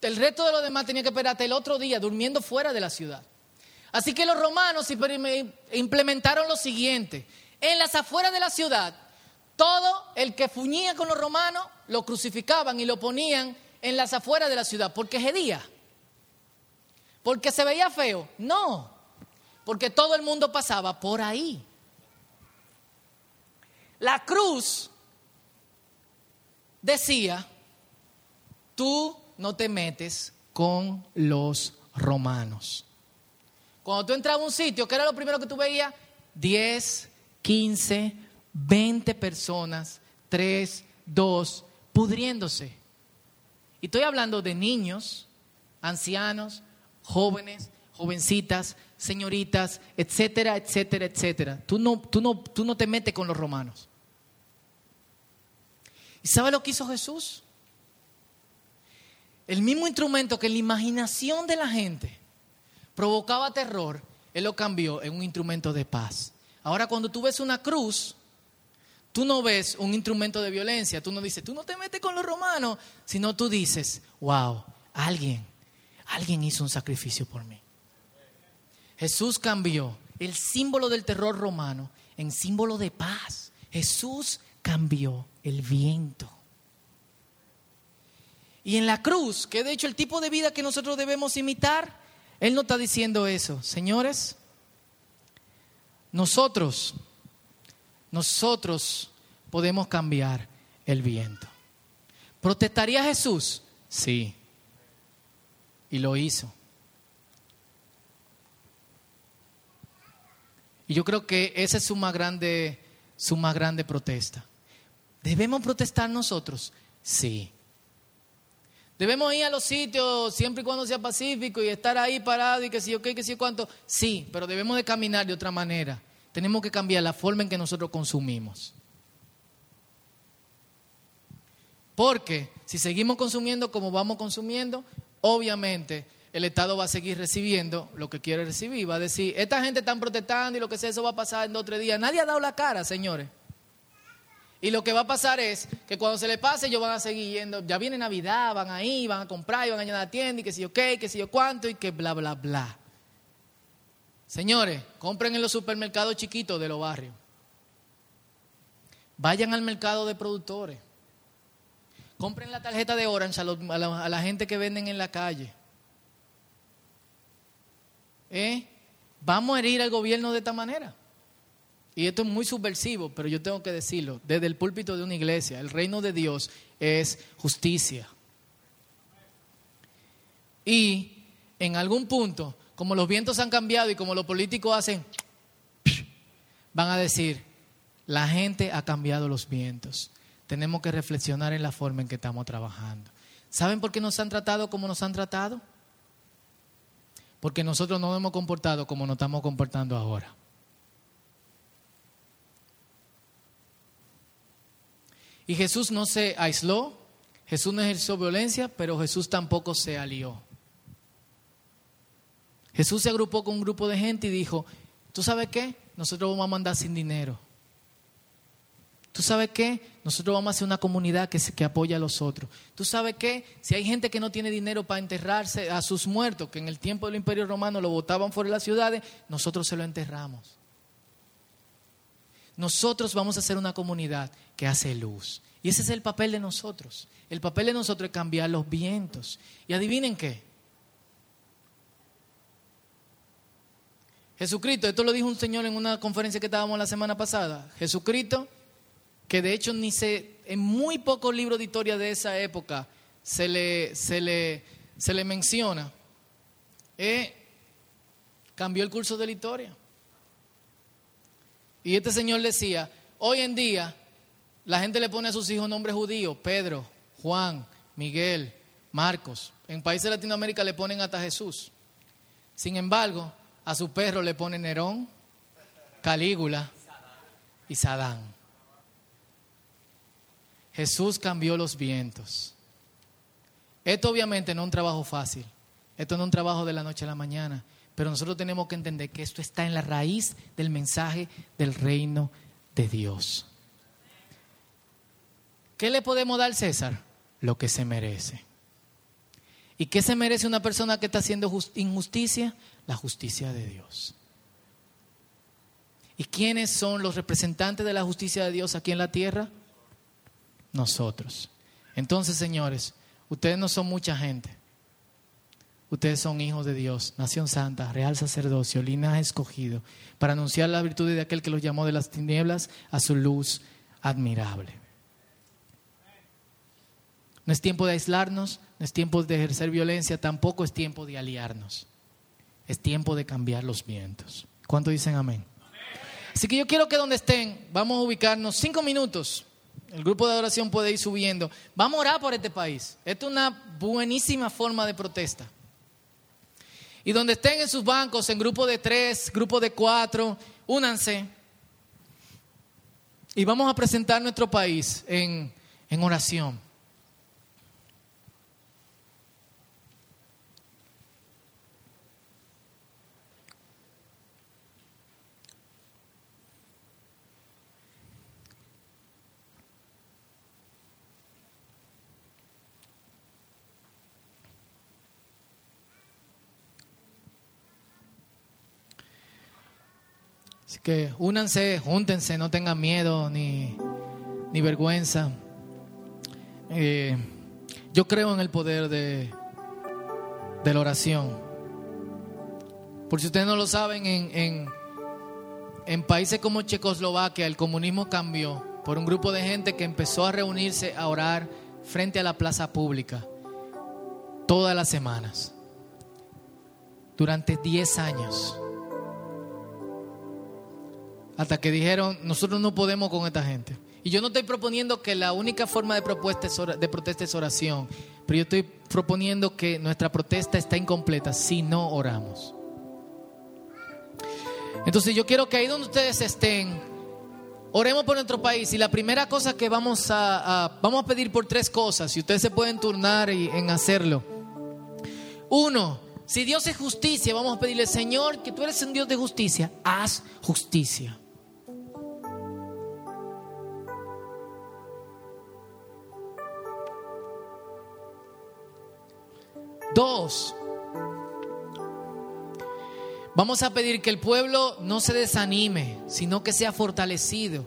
El resto de los demás tenía que esperar hasta el otro día durmiendo fuera de la ciudad. Así que los romanos implementaron lo siguiente. En las afueras de la ciudad, todo el que fuñía con los romanos lo crucificaban y lo ponían en las afueras de la ciudad. porque qué? ¿Porque se veía feo? No, porque todo el mundo pasaba por ahí. La cruz decía, tú no te metes con los romanos. Cuando tú entrabas a un sitio, ¿qué era lo primero que tú veías? 10, 15, 20 personas, 3, 2, pudriéndose. Y estoy hablando de niños, ancianos, jóvenes, jovencitas, señoritas, etcétera, etcétera, etcétera. Tú no, tú no, tú no te metes con los romanos. ¿Y sabe lo que hizo Jesús? El mismo instrumento que en la imaginación de la gente provocaba terror, Él lo cambió en un instrumento de paz. Ahora cuando tú ves una cruz, tú no ves un instrumento de violencia, tú no dices, tú no te metes con los romanos, sino tú dices, wow, alguien, alguien hizo un sacrificio por mí. Jesús cambió el símbolo del terror romano en símbolo de paz. Jesús cambió el viento. Y en la cruz, que de hecho el tipo de vida que nosotros debemos imitar, Él no está diciendo eso. Señores, nosotros, nosotros podemos cambiar el viento. ¿Protestaría Jesús? Sí. Y lo hizo. Y yo creo que esa es su más grande, su más grande protesta. ¿Debemos protestar nosotros? Sí. ¿Debemos ir a los sitios siempre y cuando sea pacífico y estar ahí parado y que si ok, que si cuánto? Sí, pero debemos de caminar de otra manera. Tenemos que cambiar la forma en que nosotros consumimos. Porque si seguimos consumiendo como vamos consumiendo, obviamente el Estado va a seguir recibiendo lo que quiere recibir. Va a decir, esta gente está protestando y lo que sea, eso va a pasar en dos o tres días. Nadie ha dado la cara, señores. Y lo que va a pasar es que cuando se le pase, ellos van a seguir yendo. Ya viene Navidad, van a ir, van a comprar y van a llenar la tienda y que si yo qué, que si yo cuánto y que bla, bla, bla. Señores, compren en los supermercados chiquitos de los barrios. Vayan al mercado de productores. Compren la tarjeta de Orange a, a la gente que venden en la calle. ¿Eh? Vamos a herir al gobierno de esta manera. Y esto es muy subversivo, pero yo tengo que decirlo, desde el púlpito de una iglesia, el reino de Dios es justicia. Y en algún punto, como los vientos han cambiado y como los políticos hacen, van a decir, la gente ha cambiado los vientos. Tenemos que reflexionar en la forma en que estamos trabajando. ¿Saben por qué nos han tratado como nos han tratado? porque nosotros no nos hemos comportado como nos estamos comportando ahora. Y Jesús no se aisló, Jesús no ejerció violencia, pero Jesús tampoco se alió. Jesús se agrupó con un grupo de gente y dijo, ¿tú sabes qué? Nosotros vamos a mandar sin dinero. ¿Tú sabes qué? Nosotros vamos a hacer una comunidad que, que apoya a los otros. ¿Tú sabes qué? Si hay gente que no tiene dinero para enterrarse a sus muertos, que en el tiempo del Imperio Romano lo botaban fuera de las ciudades, nosotros se lo enterramos. Nosotros vamos a hacer una comunidad que hace luz. Y ese es el papel de nosotros. El papel de nosotros es cambiar los vientos. Y adivinen qué. Jesucristo, esto lo dijo un señor en una conferencia que estábamos la semana pasada. Jesucristo que de hecho ni se, en muy pocos libros de historia de esa época se le, se le, se le menciona, eh, cambió el curso de la historia. Y este señor decía, hoy en día la gente le pone a sus hijos nombres judíos, Pedro, Juan, Miguel, Marcos. En países de Latinoamérica le ponen hasta Jesús. Sin embargo, a su perro le ponen Nerón, Calígula y Sadán. Jesús cambió los vientos. Esto obviamente no es un trabajo fácil. Esto no es un trabajo de la noche a la mañana. Pero nosotros tenemos que entender que esto está en la raíz del mensaje del reino de Dios. ¿Qué le podemos dar César? Lo que se merece. ¿Y qué se merece una persona que está haciendo injusticia? La justicia de Dios. ¿Y quiénes son los representantes de la justicia de Dios aquí en la tierra? nosotros. Entonces, señores, ustedes no son mucha gente. Ustedes son hijos de Dios, nación santa, real sacerdocio, linaje escogido, para anunciar las virtudes de aquel que los llamó de las tinieblas a su luz admirable. No es tiempo de aislarnos, no es tiempo de ejercer violencia, tampoco es tiempo de aliarnos. Es tiempo de cambiar los vientos. ¿Cuánto dicen amén? Así que yo quiero que donde estén, vamos a ubicarnos cinco minutos el grupo de adoración puede ir subiendo. Vamos a orar por este país. Esto es una buenísima forma de protesta. Y donde estén en sus bancos, en grupo de tres, grupo de cuatro, únanse. Y vamos a presentar nuestro país en, en oración. Que únanse, júntense, no tengan miedo ni, ni vergüenza. Eh, yo creo en el poder de, de la oración. Por si ustedes no lo saben, en, en, en países como Checoslovaquia el comunismo cambió por un grupo de gente que empezó a reunirse a orar frente a la plaza pública todas las semanas, durante 10 años. Hasta que dijeron, nosotros no podemos con esta gente. Y yo no estoy proponiendo que la única forma de, de protesta es oración, pero yo estoy proponiendo que nuestra protesta está incompleta si no oramos. Entonces yo quiero que ahí donde ustedes estén, oremos por nuestro país. Y la primera cosa que vamos a, vamos a pedir por tres cosas, y ustedes se pueden turnar en hacerlo. Uno, si Dios es justicia, vamos a pedirle, Señor, que tú eres un Dios de justicia, haz justicia. Dos, vamos a pedir que el pueblo no se desanime, sino que sea fortalecido.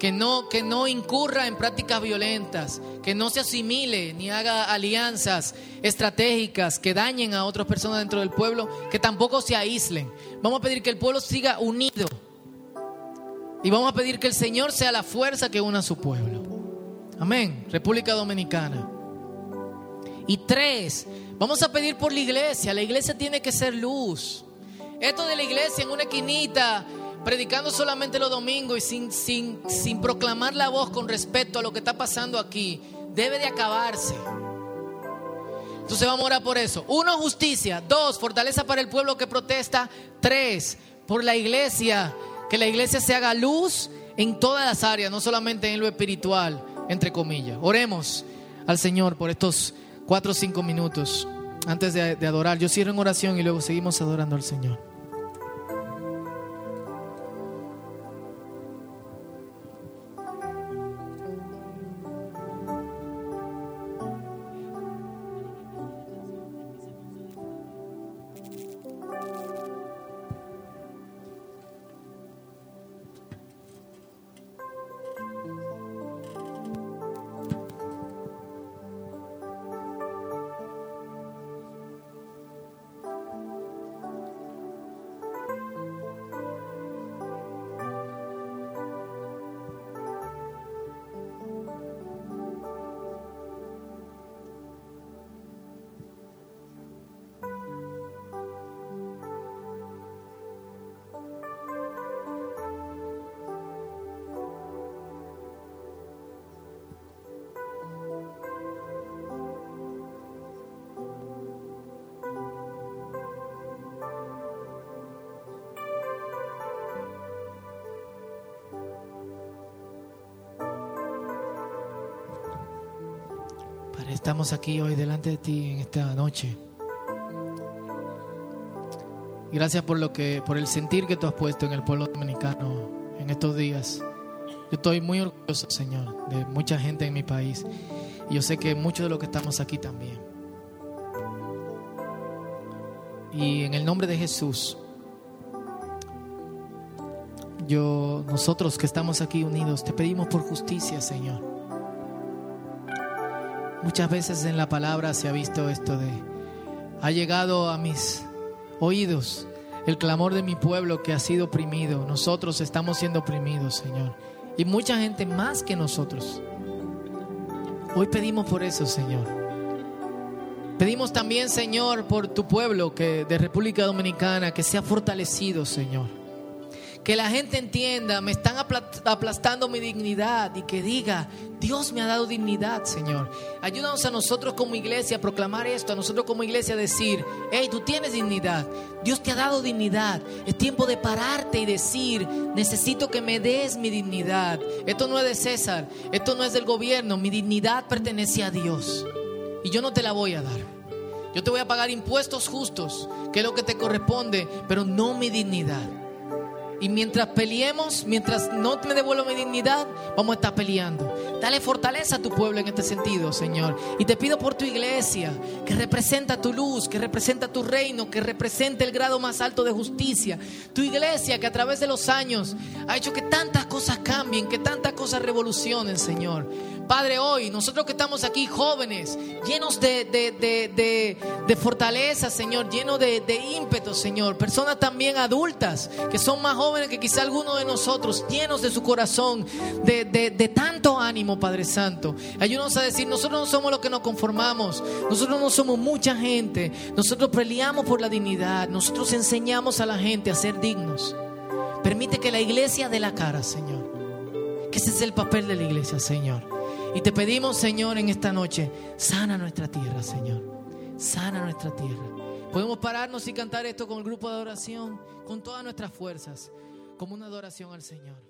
Que no, que no incurra en prácticas violentas, que no se asimile ni haga alianzas estratégicas que dañen a otras personas dentro del pueblo, que tampoco se aíslen. Vamos a pedir que el pueblo siga unido. Y vamos a pedir que el Señor sea la fuerza que una a su pueblo. Amén. República Dominicana. Y tres, vamos a pedir por la iglesia. La iglesia tiene que ser luz. Esto de la iglesia en una esquinita, predicando solamente los domingos y sin, sin, sin proclamar la voz con respecto a lo que está pasando aquí, debe de acabarse. Entonces vamos a orar por eso. Uno, justicia. Dos, fortaleza para el pueblo que protesta. Tres, por la iglesia. Que la iglesia se haga luz en todas las áreas, no solamente en lo espiritual, entre comillas. Oremos al Señor por estos cuatro o cinco minutos antes de, adorar. Yo cierro en oración y luego seguimos adorando al Señor. Estamos aquí hoy delante de ti en esta noche. Gracias por lo que, por el sentir que tú has puesto en el pueblo dominicano en estos días. Yo estoy muy orgulloso, Señor, de mucha gente en mi país. Y yo sé que muchos de los que estamos aquí también. Y en el nombre de Jesús, yo, nosotros que estamos aquí unidos, te pedimos por justicia, Señor. Muchas veces en la palabra se ha visto esto de, ha llegado a mis oídos el clamor de mi pueblo que ha sido oprimido. Nosotros estamos siendo oprimidos, Señor. Y mucha gente más que nosotros. Hoy pedimos por eso, Señor. Pedimos también, Señor, por tu pueblo que de República Dominicana que sea fortalecido, Señor que la gente entienda, me están aplastando mi dignidad y que diga, Dios me ha dado dignidad, Señor. Ayúdanos a nosotros como iglesia a proclamar esto, a nosotros como iglesia a decir, hey, tú tienes dignidad, Dios te ha dado dignidad. Es tiempo de pararte y decir, necesito que me des mi dignidad. Esto no es de César, esto no es del gobierno, mi dignidad pertenece a Dios y yo no te la voy a dar. Yo te voy a pagar impuestos justos, que es lo que te corresponde, pero no mi dignidad. Y mientras peleemos, mientras no me devuelva mi dignidad, vamos a estar peleando. Dale fortaleza a tu pueblo en este sentido, Señor. Y te pido por tu iglesia, que representa tu luz, que representa tu reino, que represente el grado más alto de justicia. Tu iglesia que a través de los años ha hecho que tantas cosas cambien, que tantas cosas revolucionen, Señor. Padre, hoy nosotros que estamos aquí jóvenes, llenos de, de, fortaleza, Señor, llenos de, ímpetu, Señor. Personas también adultas que son más jóvenes que quizá algunos de nosotros, llenos de su corazón, de, tanto ánimo, Padre Santo. Ayúdanos a decir, nosotros no somos los que nos conformamos, nosotros no somos mucha gente, nosotros peleamos por la dignidad, nosotros enseñamos a la gente a ser dignos. Permite que la iglesia dé la cara, Señor. Que ese es el papel de la iglesia, Señor. Y te pedimos, Señor, en esta noche, sana nuestra tierra, Señor. Sana nuestra tierra. Podemos pararnos y cantar esto con el grupo de adoración, con todas nuestras fuerzas, como una adoración al Señor.